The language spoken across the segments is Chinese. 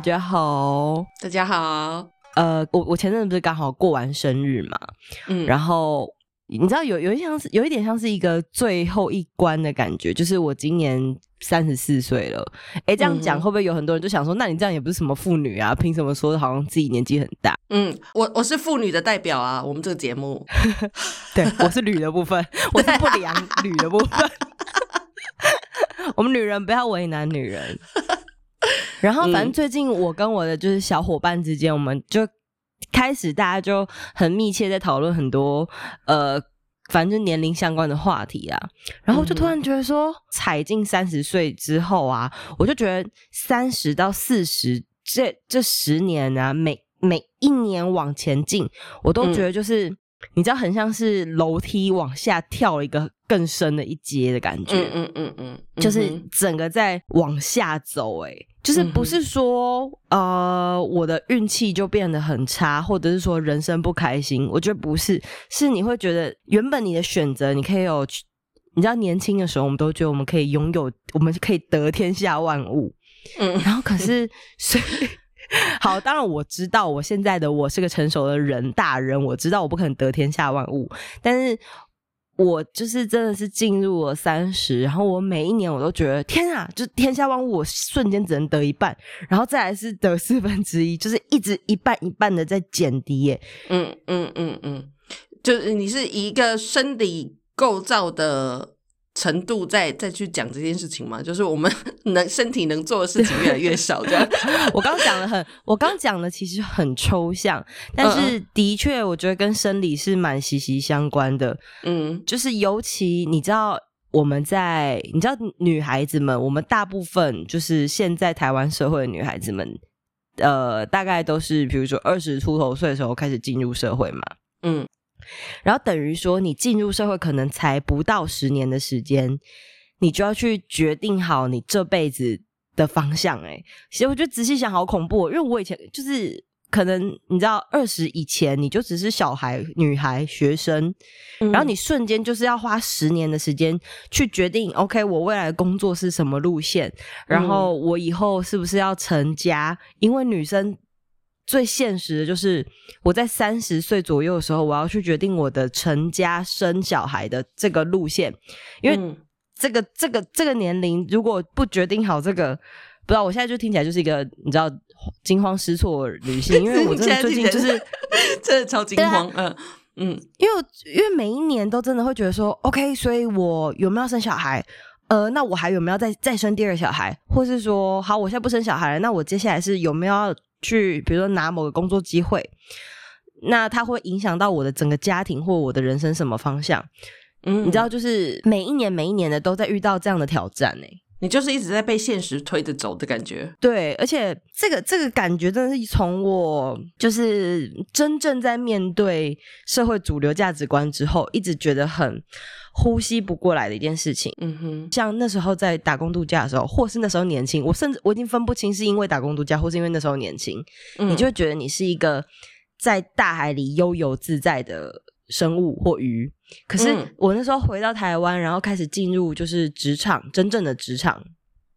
家好。大家好，呃，我我前阵子不是刚好过完生日嘛，嗯，然后你知道有有一像是有一点像是一个最后一关的感觉，就是我今年三十四岁了。哎，这样讲嗯会不会有很多人就想说，那你这样也不是什么妇女啊，凭什么说好像自己年纪很大？嗯，我我是妇女的代表啊，我们这个节目，对，我是女的部分，我是不良女的部分。我们女人不要为难女人。然后，反正嗯。最近我跟我的就是小伙伴之间，我们就开始大家就很密切在讨论很多呃，反正就年龄相关的话题啊。然后就突然觉得说，踩进三十岁之后啊，我就觉得三十到四十这这十年啊，每每一年往前进，我都觉得就是、你知道，很像是楼梯往下跳一个更深的一阶的感觉。嗯嗯嗯嗯，就是嗯整个在往下走、欸，就是不是说、呃我的运气就变得很差，或者是说人生不开心，我觉得不是，是你会觉得原本你的选择，你可以有，你知道年轻的时候，我们都觉得我们可以拥有，我们可以得天下万物，嗯然后可是。好，当然我知道我现在的我是个成熟的人，大人，我知道我不可能得天下万物，但是我就是真的是进入了三十，然后我每一年我都觉得天啊，就天下万物，我瞬间只能得一半，然后再来是得四分之一，就是一直一半一半的在减低耶。嗯嗯嗯嗯，就是你是一个生理构造的程度再再去讲这件事情嘛，就是我们能身体能做的事情越来越少，这样，我刚刚讲的很，我刚刚讲的其实很抽象，但是的确我觉得跟生理是蛮息息相关的。嗯。就是尤其你知道我们在你知道女孩子们，我们大部分就是现在台湾社会的女孩子们，呃，大概都是比如说二十出头岁的时候开始进入社会嘛，嗯然后等于说你进入社会可能才不到十年的时间，你就要去决定好你这辈子的方向、欸。哎，其实我觉得仔细想好恐怖哦，因为我以前就是。可能你知道，二十以前你就只是小孩、女孩、学生，嗯然后你瞬间就是要花十年的时间去决定，OK，我未来的工作是什么路线，然后我以后是不是要成家？因为女生最现实的就是我在三十岁左右的时候，我要去决定我的成家生小孩的这个路线，因为嗯这个这个这个年龄如果不决定好这个，不知道我现在就听起来就是一个你知道惊慌失措的女性，因为我真的最近就是。真的超惊慌，嗯嗯因为因为每一年都真的会觉得说，OK，所以我有没有要生小孩？呃，那我还有没有再再生第二个小孩？或是说，好，我现在不生小孩了，那我接下来是有没有要去，比如说拿某个工作机会？那它会影响到我的整个家庭或我的人生什么方向？嗯，你知道，就是每一年每一年的都在遇到这样的挑战呢、你就是一直在被现实推着走的感觉，对，而且这个这个感觉真的是从我就是真正在面对社会主流价值观之后，一直觉得很呼吸不过来的一件事情。嗯哼，像那时候在打工度假的时候，或是那时候年轻，我甚至我已经分不清是因为打工度假，或是因为那时候年轻，嗯你就会觉得你是一个在大海里悠游自在的生物或鱼。可是嗯我那时候回到台湾，然后开始进入就是职场，真正的职场，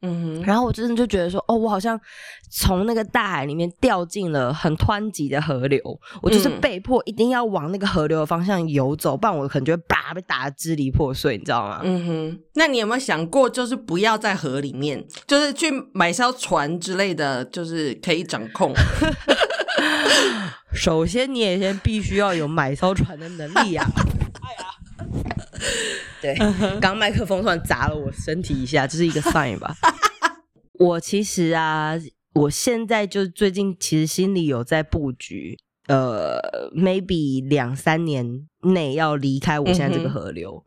嗯哼，然后我真的就觉得说，哦，我好像从那个大海里面掉进了很湍急的河流，我就是嗯被迫一定要往那个河流的方向游走，不然我可能就会叭被打得支离破碎，你知道吗？嗯哼，那你有没有想过，就是不要在河里面，就是去买艘船之类的，就是可以掌控。首先，你也先必须要有买艘船的能力啊。对，刚刚麦克风突然砸了我身体一下，这是一个 sign 吧？我其实啊，我现在就最近其实心里有在布局，呃，maybe 两三年内要离开我现在这个河流，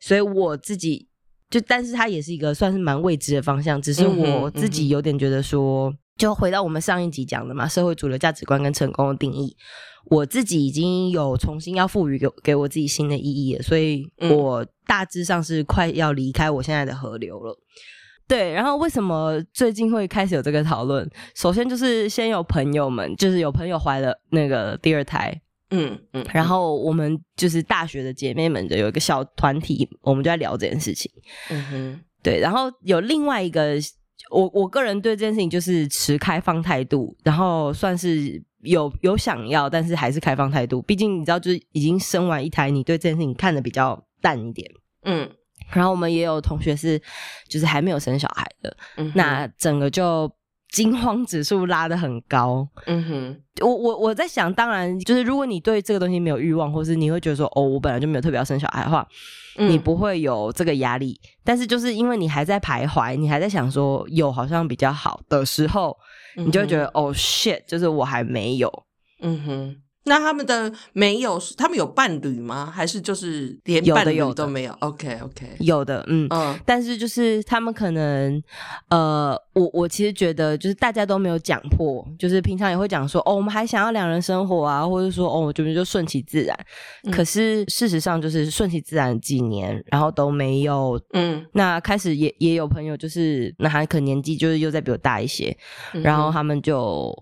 所以我自己就，但是它也是一个算是蛮未知的方向，只是我自己有点觉得说，就回到我们上一集讲的嘛，社会主流价值观跟成功的定义，我自己已经有重新要赋予给给我自己新的意义了，所以嗯我大致上是快要离开我现在的河流了。对，然后为什么最近会开始有这个讨论？首先就是先有朋友们，就是有朋友怀了那个第二胎，嗯嗯，然后我们就是大学的姐妹们的有一个小团体，我们就在聊这件事情。嗯哼，对，然后有另外一个，我我个人对这件事情就是持开放态度，然后算是有有想要，但是还是开放态度。毕竟你知道，就是已经生完一胎，你对这件事情看得比较淡一点。嗯然后我们也有同学是，就是还没有生小孩的，嗯，那整个就惊慌指数拉得很高。嗯哼，我我我在想，当然就是如果你对这个东西没有欲望，或是你会觉得说，哦，我本来就没有特别要生小孩的话，嗯你不会有这个压力。但是就是因为你还在徘徊，你还在想说有好像比较好的时候，你就会觉得、哦 shit，就是我还没有。嗯哼。那他们的没有，他们有伴侣吗？还是就是连伴侣有的都没有？OK OK，有的，嗯。嗯但是就是他们可能，呃，我我其实觉得就是大家都没有讲破，就是平常也会讲说哦，我们还想要两人生活啊，或者说哦，我觉得就顺其自然。嗯可是事实上就是顺其自然几年，然后都没有。嗯，那开始也也有朋友，就是那他可能年纪就是又在比我大一些，嗯然后他们就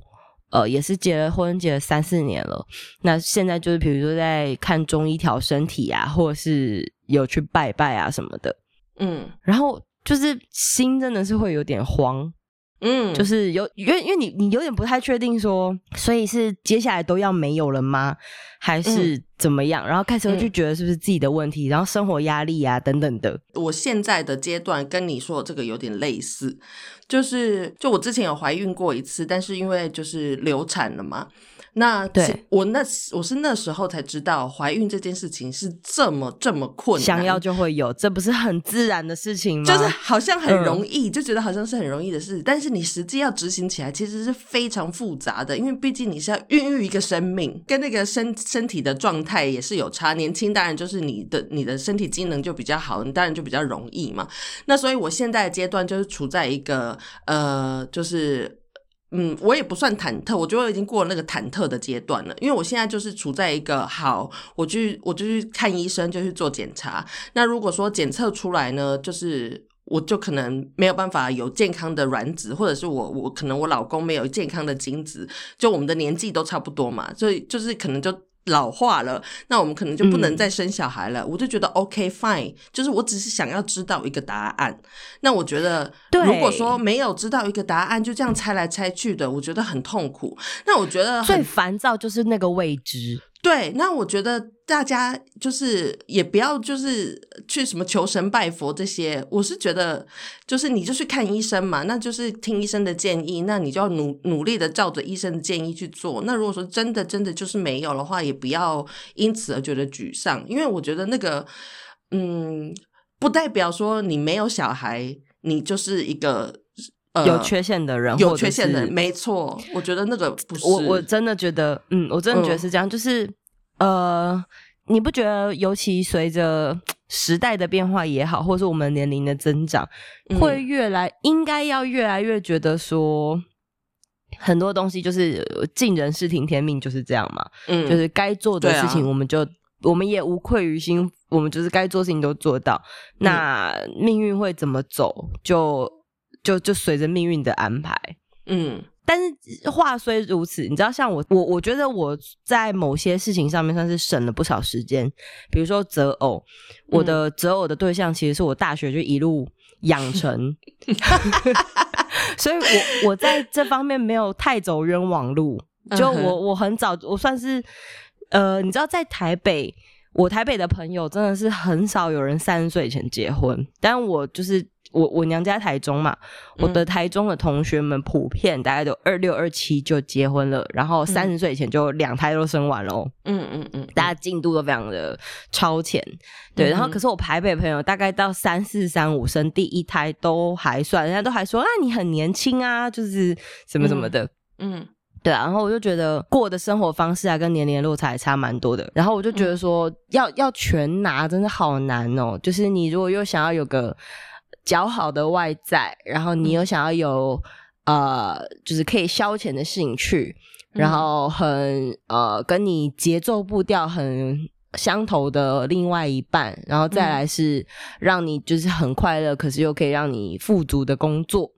呃也是结了婚，结了三四年了。那现在就是比如说在看中医调身体啊，或者是有去拜拜啊什么的，嗯然后就是心真的是会有点慌，嗯，就是有因为因为你你有点不太确定说，所以是接下来都要没有了吗？还是怎么样？然后开始会去觉得是不是自己的问题，然后生活压力啊等等的。我现在的阶段跟你说的这个有点类似，就是就我之前有怀孕过一次，但是因为就是流产了嘛，那对我那我是那时候才知道怀孕这件事情是这么这么困难，想要就会有，这不是很自然的事情吗？就是好像很容嗯易，就觉得好像是很容易的事，但是你实际要执行起来，其实是非常复杂的，因为毕竟你是要孕育一个生命，跟那个身身体的状态也是有差。年轻当然就是你的你的身体机能就比较好，你当然就比较容易嘛。那所以我现在的阶段就是处在一个呃，就是。嗯，我也不算忐忑，我觉得我已经过了那个忐忑的阶段了，因为我现在就是处在一个好，我去我就去看医生，就去做检查。那如果说检测出来呢，就是我就可能没有办法有健康的卵子，或者是我我可能我老公没有健康的精子，就我们的年纪都差不多嘛，所以就是可能就。老化了，那我们可能就不能嗯再生小孩了。我就觉得 OK fine，就是我只是想要知道一个答案。那我觉得，如果说没有知道一个答案，就这样猜来猜去的，我觉得很痛苦。那我觉得很最烦躁就是那个未知。对，那我觉得大家就是也不要就是去什么求神拜佛这些，我是觉得就是你就去看医生嘛，那就是听医生的建议，那你就要努努力的照着医生的建议去做。那如果说真的真的就是没有的话，也不要因此而觉得沮丧，因为我觉得那个嗯，不代表说你没有小孩，你就是一个。呃有缺陷的人，有缺陷的人，没错，我觉得那个不是我我真的觉得，嗯，我真的觉得嗯是这样，就是呃，你不觉得，尤其随着时代的变化也好，或是我们年龄的增长，嗯会越来应该要越来越觉得说。很多东西就是呃尽人事听天命，就是这样嘛。嗯就是该做的事情，我们就、我们也无愧于心，我们就是该做事情都做到。那命运会怎么走，就就就随着命运的安排。嗯但是话虽如此，你知道，像我，我我觉得我在某些事情上面算是省了不少时间，比如说择偶，我的择偶的对象其实是我大学就一路养成，所以我我在这方面没有太走冤枉路，就我我很早，我算是呃，你知道，在台北，我台北的朋友真的是很少有人三十岁以前结婚，但我就是我我娘家台中嘛，我的台中的同学们普遍大概都二六二七就结婚了，然后三十岁以前就两胎都生完了哦。嗯嗯嗯，大家进度都非常的超前，对。嗯然后可是我台北朋友大概到三四三五生第一胎都还算，人家都还说啊你很年轻啊，就是什么什么的。嗯对啊，然后我就觉得过的生活方式啊，跟年龄落差也差蛮多的。然后我就觉得说，要要全拿，真的好难哦。就是你如果又想要有个较好的外在，然后你又想要有呃，就是可以消遣的兴趣，然后很呃，跟你节奏步调很相投的另外一半，然后再来是让你就是很快乐，可是又可以让你富足的工作。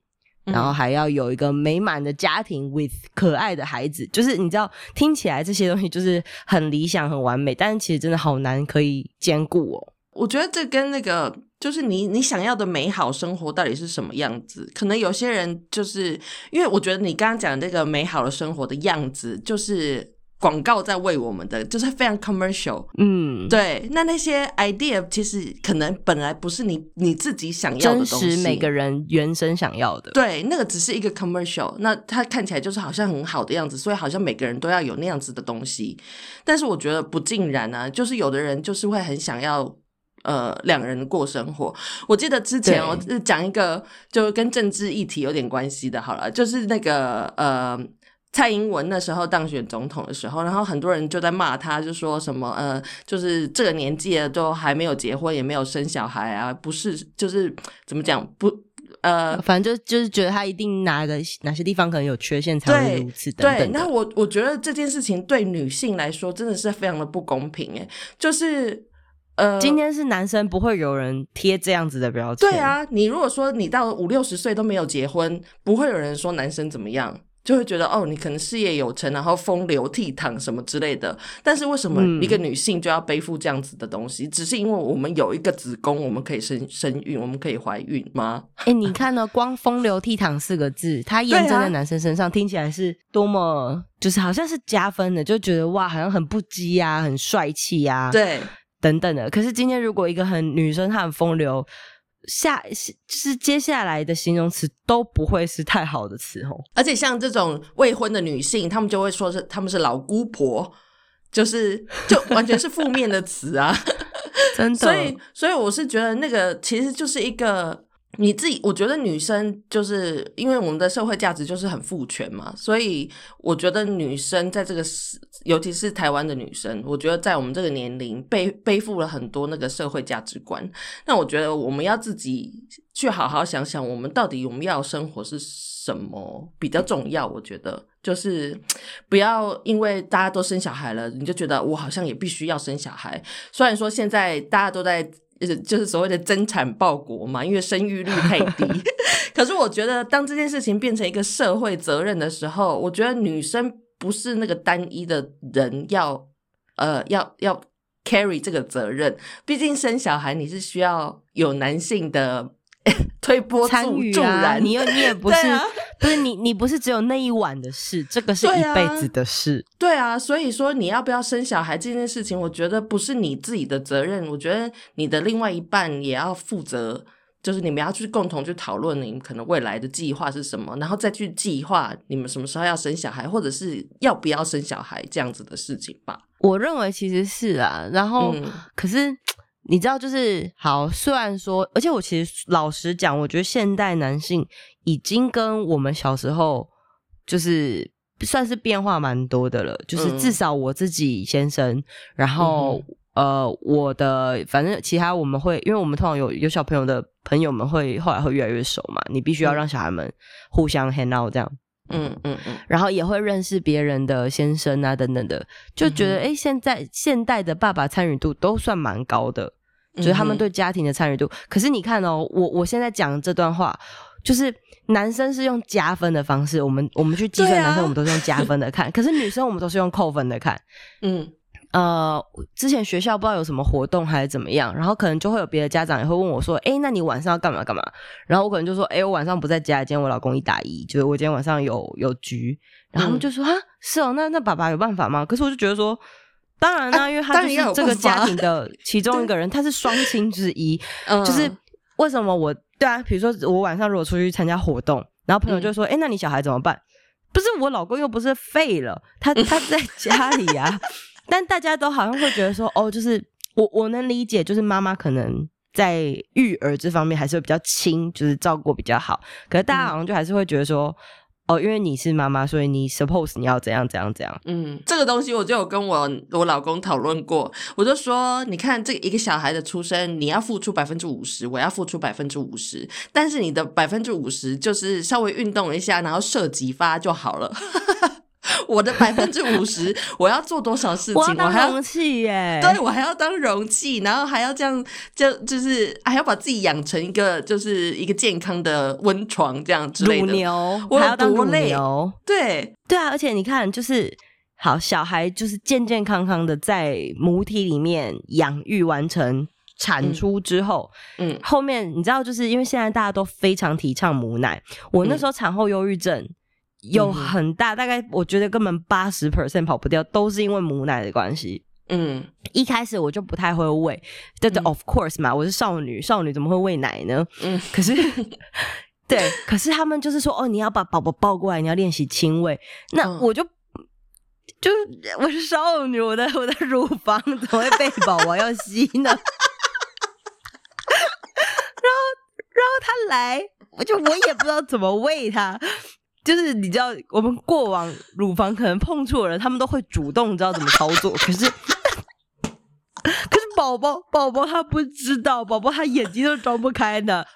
然后还要有一个美满的家庭，with 可爱的孩子，就是你知道，听起来这些东西就是很理想、很完美，但是其实真的好难可以兼顾哦。我觉得这跟那个就是你你想要的美好生活到底是什么样子？可能有些人就是因为我觉得你刚刚讲那个美好的生活的样子，就是。广告在为我们的，就是非常 commercial，嗯，对。那那些 idea 其实可能本来不是你你自己想要的东西，每个人原生想要的。对，那个只是一个 commercial，那它看起来就是好像很好的样子，所以好像每个人都要有那样子的东西。但是我觉得不尽然啊，就是有的人就是会很想要呃两人过生活。我记得之前我讲一个就跟政治议题有点关系的，好了，就是那个呃。蔡英文那时候当选总统的时候，然后很多人就在骂他，就说什么呃，就是这个年纪了都还没有结婚，也没有生小孩啊，不是就是怎么讲不呃，反正就就是觉得他一定哪个哪些地方可能有缺陷才会如此等等。那我我觉得这件事情对女性来说真的是非常的不公平诶，就是呃，今天是男生不会有人贴这样子的标签。对啊，你如果说你到五六十岁都没有结婚，不会有人说男生怎么样。就会觉得哦，你可能事业有成，然后风流倜傥什么之类的。但是为什么一个女性就要背负这样子的东西？只是因为我们有一个子宫，我们可以生生育，我们可以怀孕吗？哎，你看呢？光“风流倜傥”四个字，它验证在男生身上，听起来是多么就是好像是加分的，就觉得哇，好像很不羁啊，很帅气啊，对，等等的。可是今天如果一个很女生，她很风流。下是接下来的形容词都不会是太好的词哦，而且像这种未婚的女性，她们就会说是她们是老姑婆，就是就 完全是负面的词啊，真的。所以，所以我是觉得那个其实就是一个。你自己，我觉得女生就是因为我们的社会价值就是很父权嘛，所以我觉得女生在这个，尤其是台湾的女生，我觉得在我们这个年龄背背负了很多那个社会价值观。那我觉得我们要自己去好好想想，我们到底我们要生活是什么比较重要？我觉得就是 不要因为大家都生小孩了，你就觉得我好像也必须要生小孩。虽然说现在大家都在。就是就是所谓的增产报国嘛，因为生育率太低。可是我觉得，当这件事情变成一个社会责任的时候，我觉得女生不是那个单一的人要呃要要 carry 这个责任。毕竟生小孩你是需要有男性的。推波助助燃，你又你也不是，不是你你不是只有那一晚的事，这个是一辈子的事。对啊，所以说你要不要生小孩这件事情，我觉得不是你自己的责任，我觉得你的另外一半也要负责，就是你们要去共同去讨论你们可能未来的计划是什么，然后再去计划你们什么时候要生小孩，或者是要不要生小孩这样子的事情吧。我认为其实是啊，然后可是。你知道，就是好。虽然说，而且我其实老实讲，我觉得现代男性已经跟我们小时候就是算是变化蛮多的了。就是至少我自己先生，然后呃，我的反正其他我们会，因为我们通常有有小朋友的朋友们会后来会越来越熟嘛。你必须要让小孩们互相 hang out 这样。嗯嗯嗯，然后也会认识别人的先生啊等等的，就觉得哎，现在现代的爸爸参与度都算蛮高的。就是他们对家庭的参与度，可是你看哦，我我现在讲这段话，就是男生是用加分的方式，我们我们去计算男生，我们都是用加分的看，可是女生我们都是用扣分的看。嗯，呃，之前学校不知道有什么活动还是怎么样，然后可能就会有别的家长也会问我说，哎，那你晚上要干嘛干嘛？然后我可能就说，哎，我晚上不在家，今天我老公一打一，就是我今天晚上有有局，然后他们就说啊，是哦，那那爸爸有办法吗？可是我就觉得说。当然啦，因为他就是这个家庭的 其中一个人，他是双亲之一。就是为什么我对啊？比如说我晚上如果出去参加活动，然后朋友就说：“哎，那你小孩怎么办？”不是我老公又不是废了，他 他在家里啊。但大家都好像会觉得说：“哦，就是我我能理解，就是妈妈可能在育儿这方面还是会比较轻，就是照顾比较好。可是大家好像就还是会觉得说。”哦，因为你是妈妈，所以你 suppose 你要怎样怎样怎样。嗯，这个东西我就有跟我我老公讨论过，我就说，你看这一个小孩的出生，你要付出百分之五十，我要付出百分之五十，但是你的百分之五十就是稍微运动一下，然后射几发就好了。我的百分之五十，我要做多少事情？我还要容器耶，对我还要当容器，然后还要这样，就就是还要把自己养成一个就是一个健康的温床这样之类的。乳牛，我要当乳牛，对对啊，而且你看，就是好小孩就是健健康康的在母体里面养育完成产出之后，嗯，后面你知道，就是因为现在大家都非常提倡母奶，我那时候产后忧郁症。有很大，大概我觉得根本八十 percent 跑不掉，都是因为母奶的关系。嗯，一开始我就不太会喂，对对，of course 嘛，我是少女，少女怎么会喂奶呢？嗯，可是，对，可是他们就是说，哦，你要把宝宝抱过来，你要练习亲喂，那我就就我是少女，我的我的乳房怎么会被宝宝要吸呢？然后，然后他来，我就我也不知道怎么喂他。就是你知道，我们过往乳房可能碰触的人，他们都会主动知道怎么操作。可是，可是宝宝宝宝他不知道，宝宝他眼睛都睁不开的。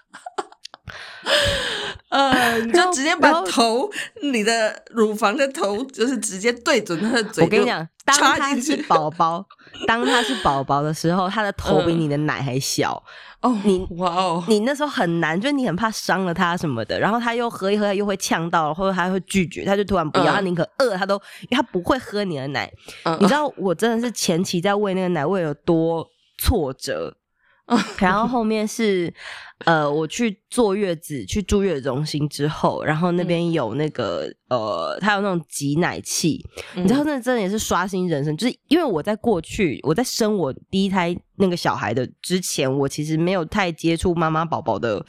呃，你就直接把头，你的乳房的头，就是直接对准他的嘴。我跟你讲，当他是宝宝，当他是宝宝的时候，他的 头比你的奶还小。哦，你哇哦，你那时候很难，就是你很怕伤了他什么的，然后他又喝一喝又会呛到，或者他会拒绝，他就突然不要，他宁可饿，他都他不会喝你的奶。你知道我真的是前期在喂那个奶喂有多挫折。然后后面是，呃，我去坐月子，去住月子中心之后，然后那边有那个，呃，他有那种挤奶器，你知道，那真的也是刷新人生。就是因为我在过去，我在生我第一胎那个小孩的之前，我其实没有太接触妈妈宝宝的，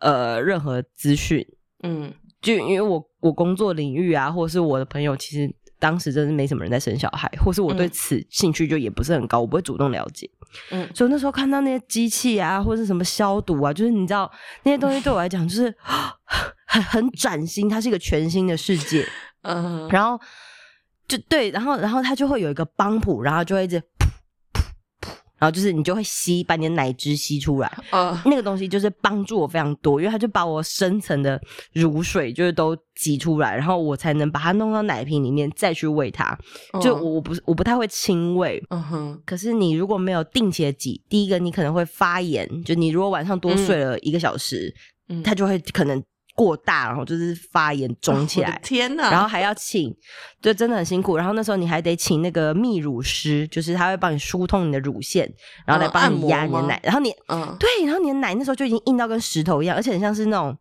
呃，任何资讯。嗯，就因为我我工作领域啊，或者是我的朋友，其实当时真是没什么人在生小孩，或是我对此兴趣就也不是很高，我不会主动了解。嗯，所以那时候看到那些机器啊，或者什么消毒啊，就是你知道那些东西对我来讲就是 很很崭新，它是一个全新的世界。嗯，然后就对，然后然后它就会有一个帮浦，然后就会一直。然后就是你就会吸，把你的奶汁吸出来。呃，那个东西就是帮助我非常多，因为它就把我深层的乳水就是都挤出来，然后我才能把它弄到奶瓶里面再去喂它。就我我不是我不太会亲喂。嗯哼。可是你如果没有定期的挤，第一个你可能会发炎。就你如果晚上多睡了一个小时，它就会可能。过大，然后就是发炎肿起来，天哪！然后还要请，就真的很辛苦。然后那时候你还得请那个泌乳师，就是他会帮你疏通你的乳腺，然后来帮你压你的奶。然后你，嗯，对，然后你的奶那时候就已经硬到跟石头一样，而且很像是那种，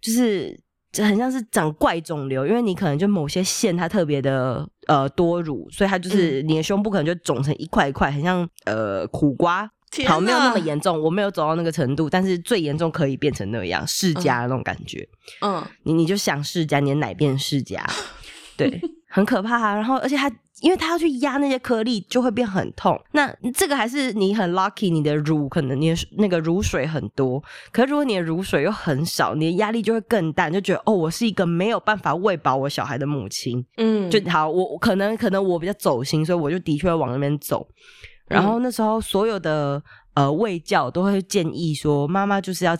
就是很像是长怪肿瘤，因为你可能就某些腺它特别的呃多乳，所以它就是你的胸部可能就肿成一块一块，很像呃苦瓜。好，没有那么严重，我没有走到那个程度，但是最严重可以变成那样世家那种感觉。嗯，你你就想世家，你的奶变世家，对，很可怕。然后，而且它，因为他要去压那些颗粒，就会变很痛。那这个还是你很 lucky，你的乳可能你的那个乳水很多，可是如果你的乳水又很少，你的压力就会更大，就觉得哦，我是一个没有办法喂饱我小孩的母亲。嗯，就好，我可能可能我比较走心，所以我就的确往那边走。然后那时候所有的呃喂教都会建议说，妈妈就是要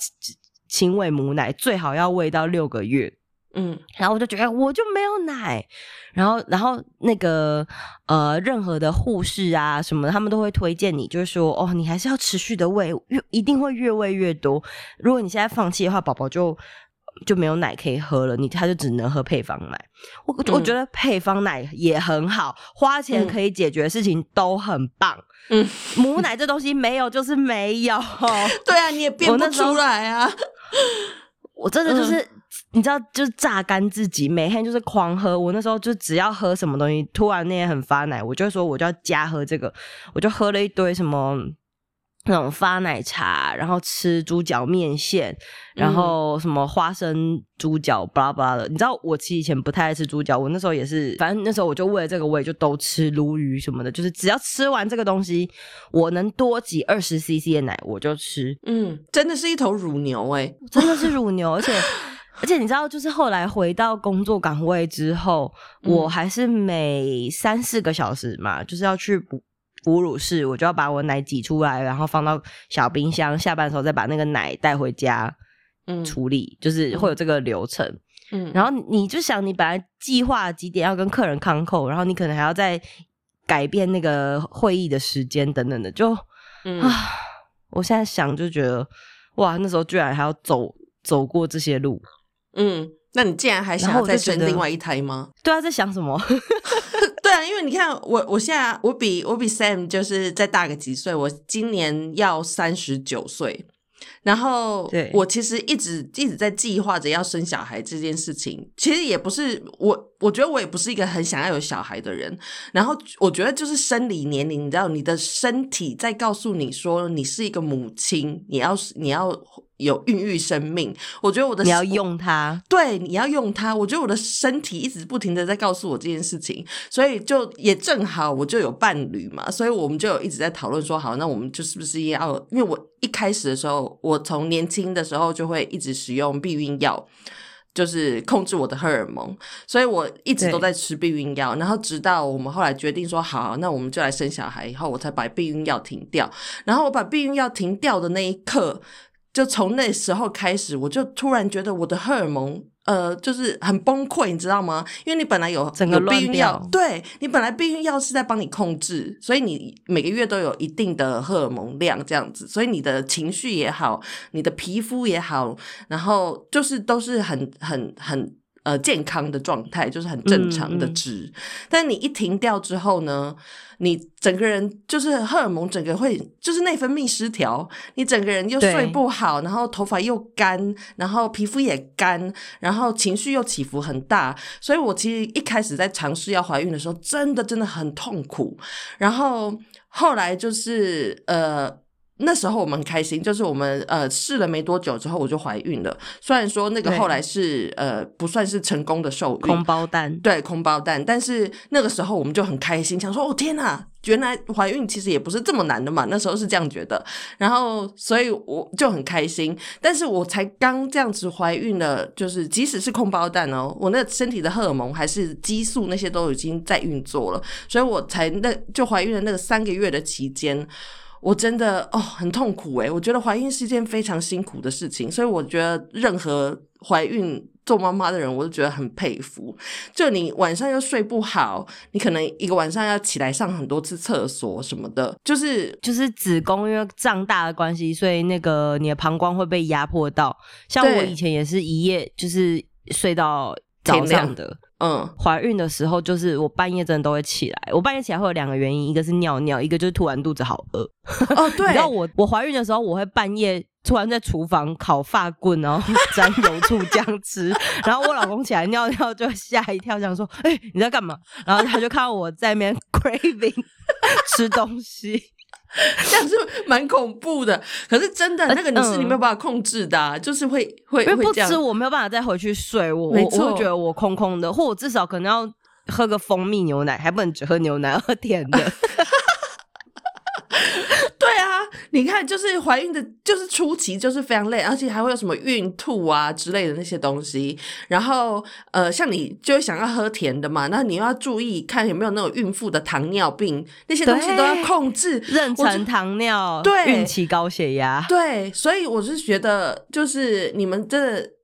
亲喂母奶，最好要喂到六个月。嗯，然后我就觉得我就没有奶，然后然后那个呃任何的护士啊什么，他们都会推荐你，就是说哦，你还是要持续的喂，越一定会越喂越多。如果你现在放弃的话，宝宝就就没有奶可以喝了，你他就只能喝配方奶。我我觉得配方奶也很好，花钱可以解决的事情都很棒。嗯，母奶这东西没有就是没有，对啊，你也变不出来啊。我真的就是，你知道，就是榨干自己，每天就是狂喝。我那时候就只要喝什么东西，突然那天很发奶，我就说我就要加喝这个，我就喝了一堆什么。那种发奶茶，然后吃猪脚面线，然后什么花生猪脚巴拉巴拉的。你知道我其实以前不太爱吃猪脚，我那时候也是，反正那时候我就为了这个，我也就都吃鲈鱼什么的，就是只要吃完这个东西，我能多挤二十 CC 的奶，我就吃。嗯，真的是一头乳牛哎，真的是乳牛，而且而且你知道，就是后来回到工作岗位之后，我还是每三四个小时嘛，就是要去哺哺乳室，我就要把我奶挤出来，然后放到小冰箱，下班的时候再把那个奶带回家处理，就是会有这个流程。嗯，然后你就想，你本来计划几点要跟客人康扣，然后你可能还要再改变那个会议的时间等等的，就啊，我现在想就觉得，哇，那时候居然还要走走过这些路。嗯，那你竟然还想要再生另外一胎吗？对啊，在想什么？对啊，因为你看我，我现在我比我比 Sam 就是再大个几岁，我今年要三十九岁。然后，我其实一直一直在计划着要生小孩这件事情。其实也不是我，我觉得我也不是一个很想要有小孩的人。然后，我觉得就是生理年龄，你知道，你的身体在告诉你说，你是一个母亲，你要你要。有孕育生命，我觉得我的你要用它，对，你要用它。我觉得我的身体一直不停的在告诉我这件事情，所以就也正好我就有伴侣嘛，所以我们就有一直在讨论说，好，那我们就是不是要？因为我一开始的时候，我从年轻的时候就会一直使用避孕药，就是控制我的荷尔蒙，所以我一直都在吃避孕药。然后直到我们后来决定说，好，那我们就来生小孩以后，我才把避孕药停掉。然后我把避孕药停掉的那一刻。就从那时候开始，我就突然觉得我的荷尔蒙，呃，就是很崩溃，你知道吗？因为你本来有整个避孕药，对你本来避孕药是在帮你控制，所以你每个月都有一定的荷尔蒙量这样子，所以你的情绪也好，你的皮肤也好，然后就是都是很很很呃健康的状态，就是很正常的值。但你一停掉之后呢？你整个人就是荷尔蒙，整个会就是内分泌失调，你整个人又睡不好，然后头发又干，然后皮肤也干，然后情绪又起伏很大。所以我其实一开始在尝试要怀孕的时候，真的真的很痛苦。然后后来就是呃。那时候我们很开心，就是我们呃试了没多久之后我就怀孕了。虽然说那个后来是呃不算是成功的受孕，空包蛋，对，空包蛋。但是那个时候我们就很开心，想说哦天哪，原来怀孕其实也不是这么难的嘛。那时候是这样觉得，然后所以我就很开心。但是我才刚这样子怀孕了，就是即使是空包蛋哦，我那身体的荷尔蒙还是激素那些都已经在运作了，所以我才那就怀孕的那个三个月的期间。我真的哦很痛苦诶，我觉得怀孕是一件非常辛苦的事情，所以我觉得任何怀孕做妈妈的人，我都觉得很佩服。就你晚上又睡不好，你可能一个晚上要起来上很多次厕所什么的，就是就是子宫因为胀大的关系，所以那个你的膀胱会被压迫到。像我以前也是一夜就是睡到早上的。嗯，怀孕的时候就是我半夜真的都会起来。我半夜起来会有两个原因，一个是尿尿，一个就是突然肚子好饿。哦，对。然后我我怀孕的时候，我会半夜突然在厨房烤发棍，然后沾油醋酱吃。然后我老公起来尿尿就吓一跳，想说：“哎，你在干嘛？”然后他就看到我在那边 craving 吃东西。这样是蛮恐怖的，可是真的那个你是你没有办法控制的，就是会会因为不吃我没有办法再回去睡，我我会觉得我空空的，或我至少可能要喝个蜂蜜牛奶，还不能只喝牛奶，喝甜的。你看，就是怀孕的，就是初期就是非常累，而且还会有什么孕吐啊之类的那些东西。然后，呃，像你就会想要喝甜的嘛，那你要注意看有没有那种孕妇的糖尿病，那些东西都要控制，妊娠糖尿，对，孕期高血压，对。所以我是觉得，就是你们这。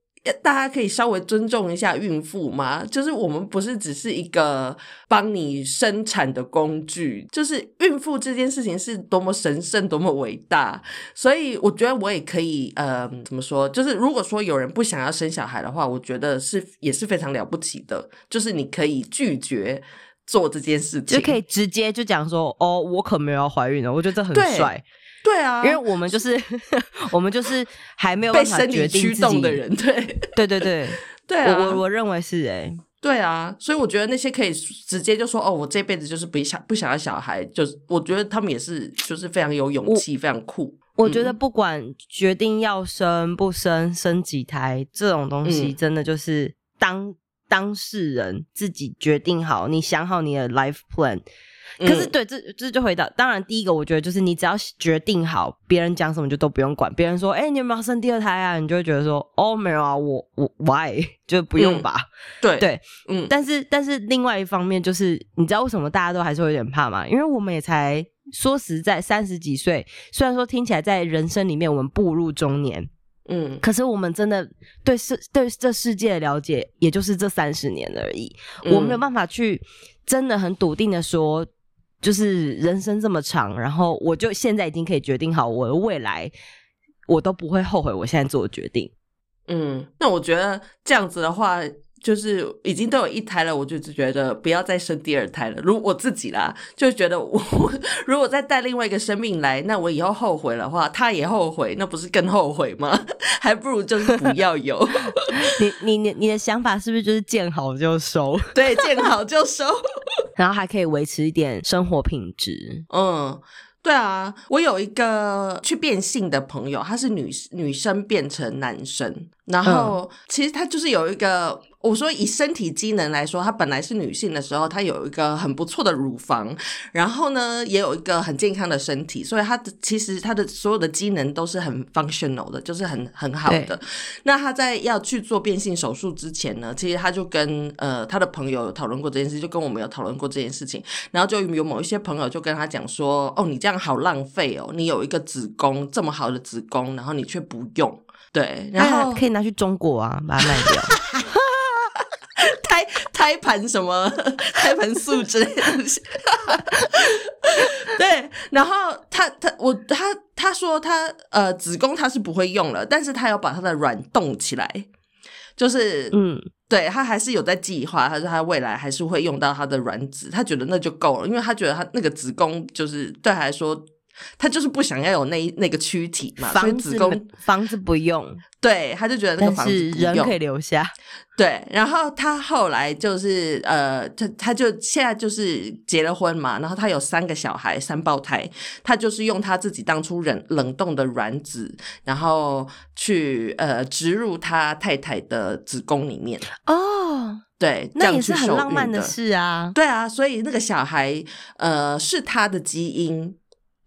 大家可以稍微尊重一下孕妇吗？就是我们不是只是一个帮你生产的工具，就是孕妇这件事情是多么神圣、多么伟大。所以我觉得我也可以，呃，怎么说？就是如果说有人不想要生小孩的话，我觉得是也是非常了不起的。就是你可以拒绝做这件事情，就可以直接就讲说：“哦，我可没有要怀孕了。”我觉得这很帅。对啊，因为我们就是 我们就是还没有办法决定自己。的人，对。对对对。对啊，我我认为是哎，对啊，所以我觉得那些可以直接就说哦，我这辈子就是不想不想要小孩，就是我觉得他们也是就是非常有勇气，非常酷。我觉得不管决定要生不生，生几胎这种东西，真的就是当当事人自己决定好，你想好你的 life plan。可是对，这这就回到，当然第一个，我觉得就是你只要决定好，别人讲什么就都不用管。别人说，哎，你有没有生第二胎啊？你就会觉得说，哦，没有啊，我我 why 就不用吧。对 对，嗯，但是但是另外一方面就是，你知道为什么大家都还是会有点怕吗？因为我们也才说实在三十几岁，虽然说听起来在人生里面我们步入中年，嗯，可是我们真的对世对这世界的了解，也就是这三十年而已，我没有办法去真的很笃定的说。就是人生这么长，然后我就现在已经可以决定好我的未来，我都不会后悔我现在做的决定。嗯，那我觉得这样子的话。就是已经都有一胎了，我就觉得不要再生第二胎了。如我自己啦，就觉得我 如果再带另外一个生命来，那我以后后悔的话，他也后悔，那不是更后悔吗？还不如就是不要有。你你你你的想法是不是就是见好就收？对，见好就收，然后还可以维持一点生活品质。嗯。对啊，我有一个去变性的朋友，她是女女生变成男生，然后其实她就是有一个。我说以身体机能来说，她本来是女性的时候，她有一个很不错的乳房，然后呢，也有一个很健康的身体，所以她的其实她的所有的机能都是很 functional 的，就是很很好的。那她在要去做变性手术之前呢，其实她就跟呃她的朋友讨论过这件事，就跟我们有讨论过这件事情，然后就有某一些朋友就跟她讲说，哦，你这样好浪费哦，你有一个子宫这么好的子宫，然后你却不用，对，然后可以拿去中国啊，把它卖掉。胎胎盘什么 胎盘素之类的东西，对，然后他他我他他说他呃子宫他是不会用了，但是他要把他的卵冻起来，就是嗯，对他还是有在计划，他说他未来还是会用到他的卵子，他觉得那就够了，因为他觉得他那个子宫就是对他来说。他就是不想要有那那个躯体嘛，所以子宫房子不用，对，他就觉得那个房子人可以留下，对。然后他后来就是呃，他他就现在就是结了婚嘛，然后他有三个小孩，三胞胎，他就是用他自己当初冷冷冻的卵子，然后去呃植入他太太的子宫里面。哦，对，那也是很浪漫的事啊。对啊，所以那个小孩呃是他的基因。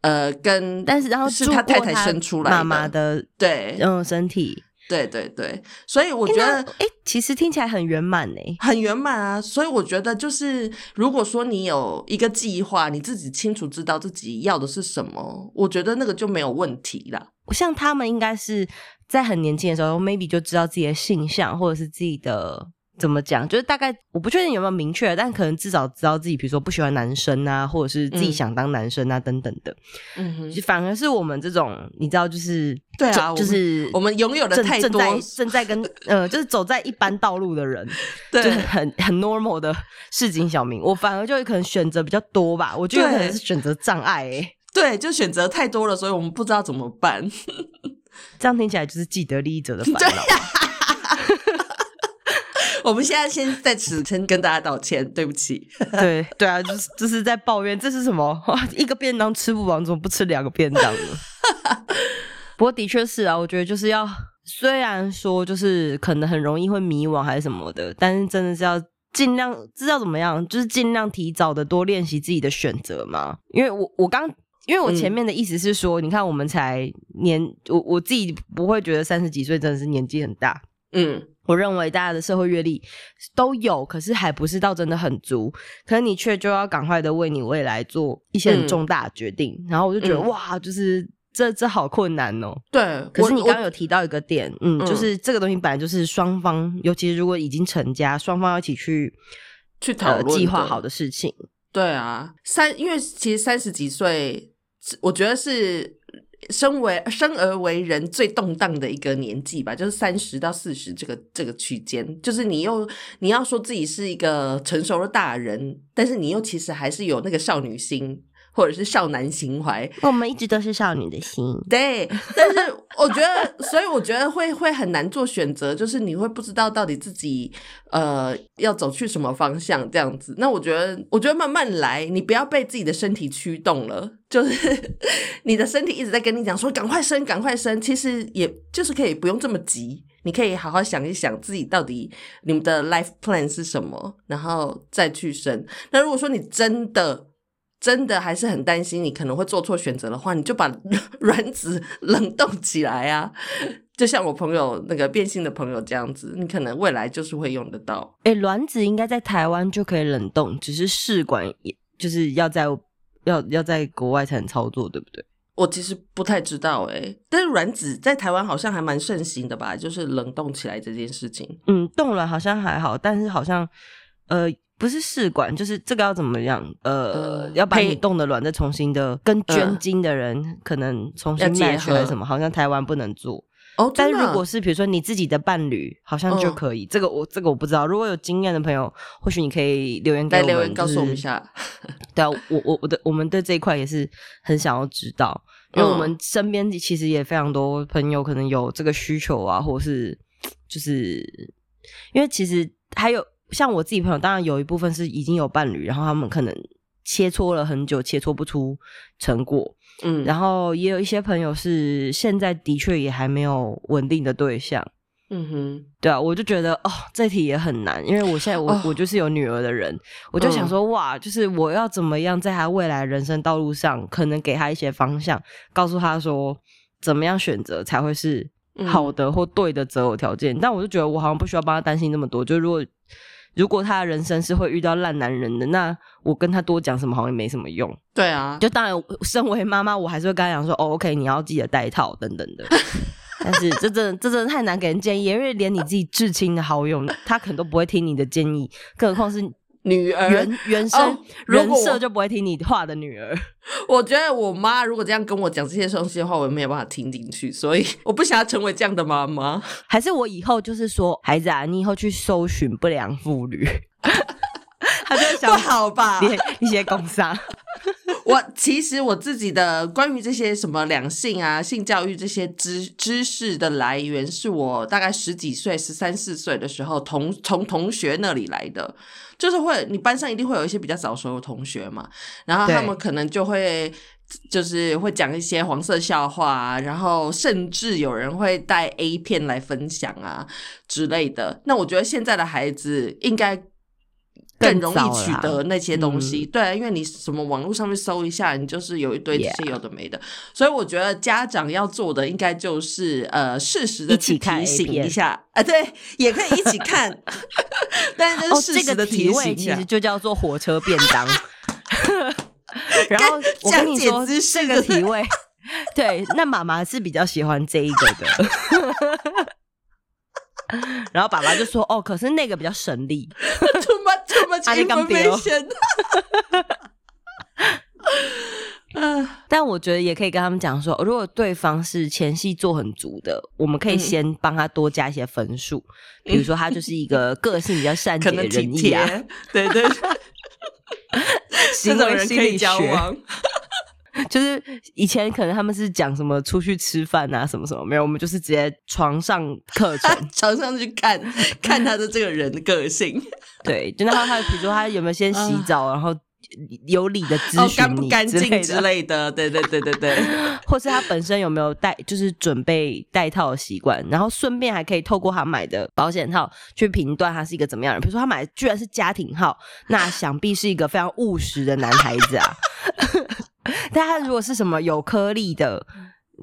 呃，跟但是然后是他太太生出来妈妈的对，嗯，身体，对对对，所以我觉得，哎，其实听起来很圆满呢，很圆满啊。所以我觉得，就是如果说你有一个计划，你自己清楚知道自己要的是什么，我觉得那个就没有问题了。像他们应该是在很年轻的时候，maybe 就知道自己的性向或者是自己的。怎么讲？就是大概我不确定有没有明确，但可能至少知道自己，比如说不喜欢男生啊，或者是自己想当男生啊，等等的。嗯哼，反而是我们这种，你知道，就是对啊，就是我们拥有的太多，正在跟呃，就是走在一般道路的人，对，很很 normal 的市井小民，我反而就可能选择比较多吧。我觉得可能是选择障碍，哎，对，就选择太多了，所以我们不知道怎么办。这样听起来就是既得利益者的烦恼。我们现在先在此先跟大家道歉，对不起。对对啊，就是就是在抱怨这是什么？一个便当吃不完，怎么不吃两个便当呢？不过的确是啊，我觉得就是要，虽然说就是可能很容易会迷惘还是什么的，但是真的是要尽量知道怎么样，就是尽量提早的多练习自己的选择嘛。因为我我刚因为我前面的意思是说，你看我们才年，我我自己不会觉得三十几岁真的是年纪很大，嗯。我认为大家的社会阅历都有，可是还不是到真的很足。可是你却就要赶快的为你未来做一些很重大的决定。然后我就觉得哇，就是这这好困难哦。对，可是你刚刚有提到一个点，嗯，就是这个东西本来就是双方，尤其是如果已经成家，双方要一起去去讨论计划好的事情。对啊，三因为其实三十几岁，我觉得是。身为生而为人最动荡的一个年纪吧，就是三十到四十这个这个区间，就是你又你要说自己是一个成熟的大人，但是你又其实还是有那个少女心。或者是少男情怀，我们一直都是少女的心。对，但是我觉得，所以我觉得会会很难做选择，就是你会不知道到底自己呃要走去什么方向这样子。那我觉得，我觉得慢慢来，你不要被自己的身体驱动了，就是 你的身体一直在跟你讲说赶快生，赶快生，其实也就是可以不用这么急，你可以好好想一想自己到底你们的 life plan 是什么，然后再去生。那如果说你真的。真的还是很担心你可能会做错选择的话，你就把 卵子冷冻起来啊。就像我朋友那个变性的朋友这样子，你可能未来就是会用得到。哎，卵子应该在台湾就可以冷冻，只是试管也就是要在要要在国外才能操作，对不对？我其实不太知道哎，但是卵子在台湾好像还蛮盛行的吧？就是冷冻起来这件事情。嗯，冻卵好像还好，但是好像呃不是试管，就是这个要怎么样？呃，要把你冻的卵再重新的跟捐精的人可能重新结合什么？好像台湾不能做。哦，但如果是比如说你自己的伴侣，好像就可以。这个我这个我不知道。如果有经验的朋友，或许你可以留言给我们，告诉我们一下。对啊，我我我的我们对这一块也是很想要知道，因为我们身边其实也非常多朋友可能有这个需求啊，或者是就是因为其实还有像我自己朋友，当然有一部分是已经有伴侣，然后他们可能切磋了很久，切磋不出成果。嗯，然后也有一些朋友是现在的确也还没有稳定的对象，嗯哼，对啊，我就觉得哦，这题也很难，因为我现在我我就是有女儿的人，我就想说哇，就是我要怎么样在他未来人生道路上，可能给他一些方向，告诉他说怎么样选择才会是好的或对的择偶条件，但我就觉得我好像不需要帮他担心那么多，就如果。如果他的人生是会遇到烂男人的，那我跟他多讲什么好像也没什么用。对啊，就当然，身为妈妈，我还是会跟他讲说：“哦，OK，你要记得带套等等的。”但是这真这真的太难给人建议，因为连你自己至亲的好友，他可能都不会听你的建议，更何况是。女儿原原生人设就不会听你话的女儿。我觉得我妈如果这样跟我讲这些东西的话，我没有办法听进去，所以我不想要成为这样的妈妈。还是我以后就是说，孩子啊，你以后去搜寻不良妇女，他就想不好吧？一些工伤。我其实我自己的关于这些什么两性啊、性教育这些知知识的来源，是我大概十几岁、十三四岁的时候同从同学那里来的。就是会，你班上一定会有一些比较早熟的同学嘛，然后他们可能就会就是会讲一些黄色笑话，然后甚至有人会带 A 片来分享啊之类的。那我觉得现在的孩子应该。更容易取得那些东西，对，因为你什么网络上面搜一下，你就是有一堆这些有的没的，所以我觉得家长要做的应该就是呃适时的去提醒一下，啊，对，也可以一起看，但是适时的提醒其实就叫做火车便当。然后我跟你说这个体位，对，那妈妈是比较喜欢这一个的。然后爸爸就说：“哦，可是那个比较省力。” Too much, too much information。但我觉得也可以跟他们讲说，如果对方是前戏做很足的，我们可以先帮他多加一些分数。比如说，他就是一个个性比较善解人意啊，对对，行为心理学。就是以前可能他们是讲什么出去吃饭啊什么什么没有，我们就是直接床上课 程，床上去看看他的这个人的个性。对，就然后他比如说他有没有先洗澡，然后有理的咨询干不干净之类的。对对对对对，或是他本身有没有带就是准备带套的习惯，然后顺便还可以透过他买的保险套去评断他是一个怎么样人。比如说他买的居然是家庭号，那想必是一个非常务实的男孩子啊。但他如果是什么有颗粒的，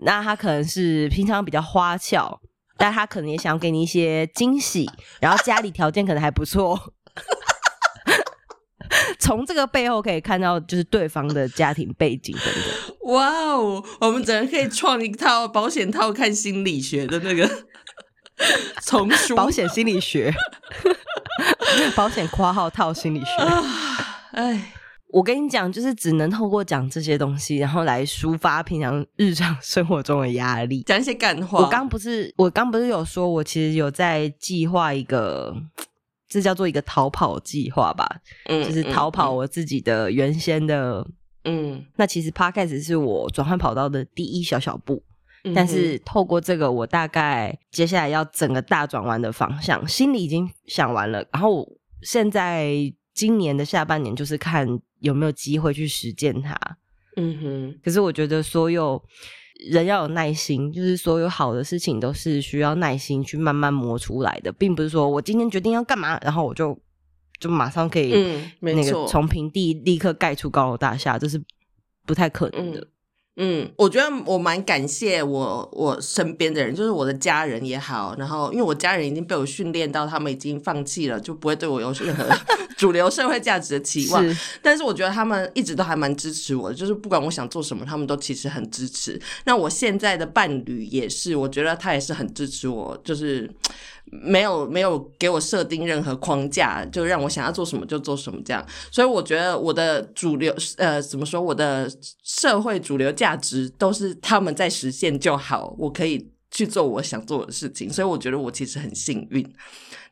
那他可能是平常比较花俏，但他可能也想要给你一些惊喜，然后家里条件可能还不错。从这个背后可以看到，就是对方的家庭背景等等。哇哦，我们整个可以创一套保险套看心理学的那个 丛书，保险心理学，保险括号套心理学。哎。我跟你讲，就是只能透过讲这些东西，然后来抒发平常日常生活中的压力，讲一些干话。我刚不是，我刚不是有说，我其实有在计划一个，这叫做一个逃跑计划吧？嗯，就是逃跑我自己的原先的，嗯，那其实 Podcast 是我转换跑道的第一小小步，但是透过这个，我大概接下来要整个大转弯的方向，心里已经想完了，然后现在今年的下半年就是看。有没有机会去实践它？嗯哼。可是我觉得所有人要有耐心，就是所有好的事情都是需要耐心去慢慢磨出来的，并不是说我今天决定要干嘛，然后我就就马上可以那个错，从平地立刻盖出高楼大厦，这是不太可能的。嗯，我觉得我蛮感谢我我身边的人，就是我的家人也好，然后因为我家人已经被我训练到，他们已经放弃了，就不会对我有任何 主流社会价值的期望。是，但是我觉得他们一直都还蛮支持我的，就是不管我想做什么，他们都其实很支持。那我现在的伴侣也是，我觉得他也是很支持我，就是 没有没有给我设定任何框架，就让我想要做什么就做什么这样。所以我觉得我的主流呃怎么说，我的社会主流价值都是他们在实现就好，我可以去做我想做的事情。所以我觉得我其实很幸运。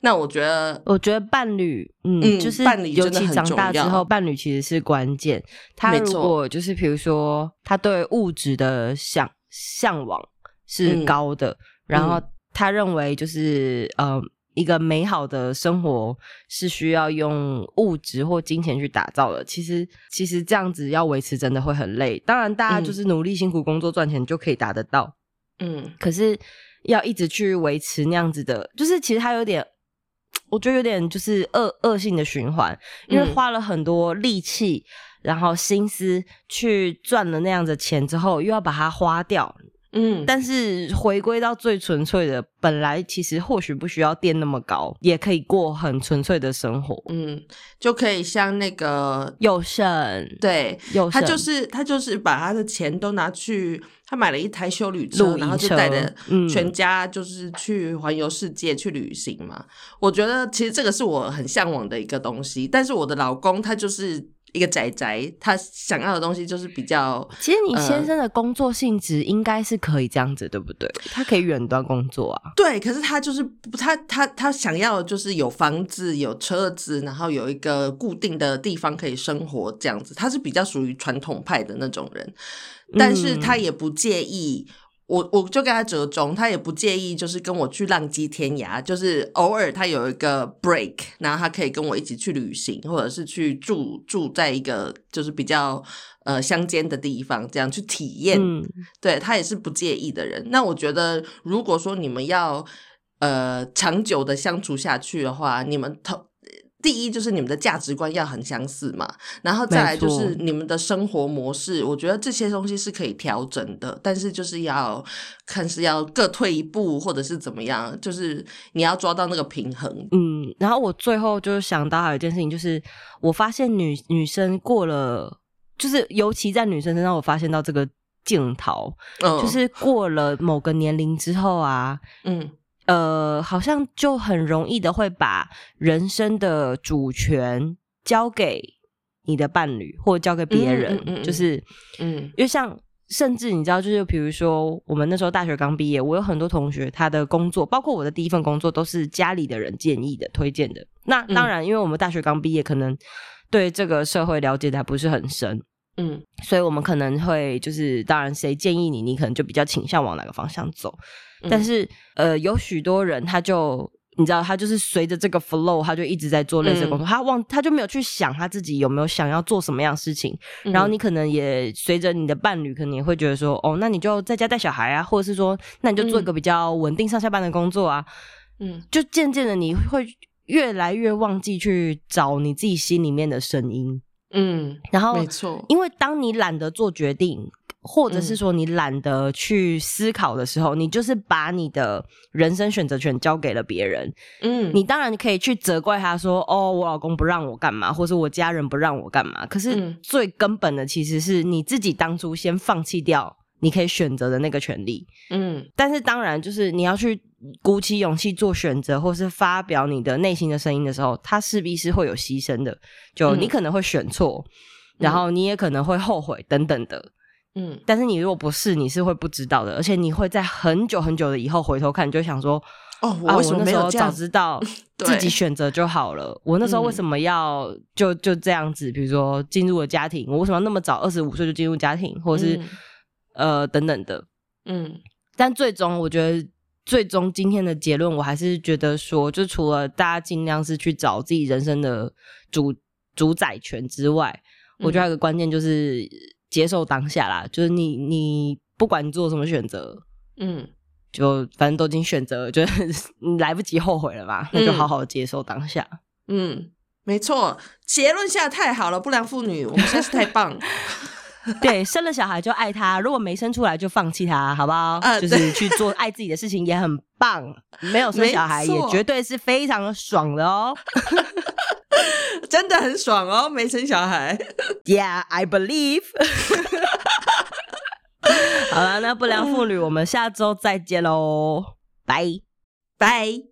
那我觉得我觉得伴侣，嗯，嗯就是伴侣尤其长大之后，伴侣其实是关键。他如果就是比如说他对物质的向向往是嗯高的，然后嗯他认为就是呃。一个美好的生活是需要用物质或金钱去打造的。其实，其实这样子要维持真的会很累。当然，大家嗯就是努力辛苦工作赚钱就可以达得到。嗯。可是要一直去维持那样子的，就是其实它有点，我觉得有点就是恶恶性的循环，因为嗯。花了很多力气，然后心思去赚了那样的钱之后，又要把它花掉，嗯，但是回归到最纯粹的，本来其实或许不需要垫那么高，也可以过很纯粹的生活，嗯就可以像那个佑胜对。又省，他就是他就是把他的钱都拿去，他买了一台修旅车，然后就带着嗯全家就是去环游世界去旅行嘛。我觉得其实这个是我很向往的一个东西，但是我的老公他就是一个宅宅，他想要的东西就是比较其实你呃先生的工作性质应该是可以这样子，对不对？他可以远端工作啊。对，可是他就是不他他他想要的就是有房子、有车子，然后有一个固定的地方可以生活这样子。他是比较属于传统派的那种人，但是他也不介意。我我就跟他折中，他也不介意，就是跟我去浪迹天涯，就是偶尔他有一个 break，然后他可以跟我一起去旅行，或者是去住住在一个就是比较呃乡间的地方，这样去体验嗯，对他也是不介意的人。那我觉得，如果说你们要呃长久的相处下去的话，你们头第一就是你们的价值观要很相似嘛，然后再来就是你们的生活模式，我觉得这些东西是可以调整的，但是就是要看是要各退一步，或者是怎么样，就是你要抓到那个平衡。嗯，然后我最后就想到还有一件事情，就是我发现女女生过了，就是尤其在女生身上，我发现到这个镜头，嗯，就是过了某个年龄之后啊，嗯呃，好像就很容易的会把人生的主权交给你的伴侣，或者交给别人，嗯嗯就是嗯因为像。甚至你知道，就是比如说，我们那时候大学刚毕业，我有很多同学，他的工作，包括我的第一份工作，都是家里的人建议的、推荐的。那当然，因为我们大学刚毕业，可能对这个社会了解的还不是很深，嗯所以我们可能会就是，当然谁建议你，你可能就比较倾向往哪个方向走。嗯。但是呃，有许多人他就你知道，他就是随着这个 flow，他就一直在做类似的工作，他忘他就没有去想他自己有没有想要做什么样的事情。嗯然后你可能也随着你的伴侣，可能也会觉得说，哦，那你就在家带小孩啊，或者是说，那你就做一个比较稳定上下班的工作啊，嗯。就渐渐的你会越来越忘记去找你自己心里面的声音，嗯，然后没错，因为当你懒得做决定，或者是说你懒得去思考的时候，你就是把你的人生选择权交给了别人。嗯你当然可以去责怪他说：“哦，我老公不让我干嘛，或是我家人不让我干嘛。”可是嗯最根本的其实是你自己当初先放弃掉你可以选择的那个权利。嗯但是当然，就是你要去鼓起勇气做选择，或是发表你的内心的声音的时候，它势必是会有牺牲的。就嗯你可能会选错，然后你也可能会后悔等等的。嗯但是你如果不是，你是会不知道的，而且你会在很久很久的以后回头看，你就想说哦，啊，我为什么时候早？知道 自己选择就好了。我那时候为嗯什么要就就这样子？比如说进入了家庭，我为什么要那么早二十五岁就进入家庭，或者是、嗯呃等等的？嗯但最终，我觉得最终今天的结论，我还是觉得说，就除了大家尽量是去找自己人生的主主宰权之外，我觉得还有一个关键就是接受当下啦。就是你你不管你做什么选择，嗯就反正都已经选择了，就是 你来不及后悔了嘛，那就好好接受当下。嗯，没错，结论下太好了，不良妇女，我们真是太棒。对，生了小孩就爱他，如果没生出来就放弃他，好不好？啊就是去做爱自己的事情也很棒，没有生小孩也绝对是非常的爽的哦。真的很爽哦，没生小孩。Yeah, I believe。好了，那不良妇女，我们下周再见喽，拜。拜。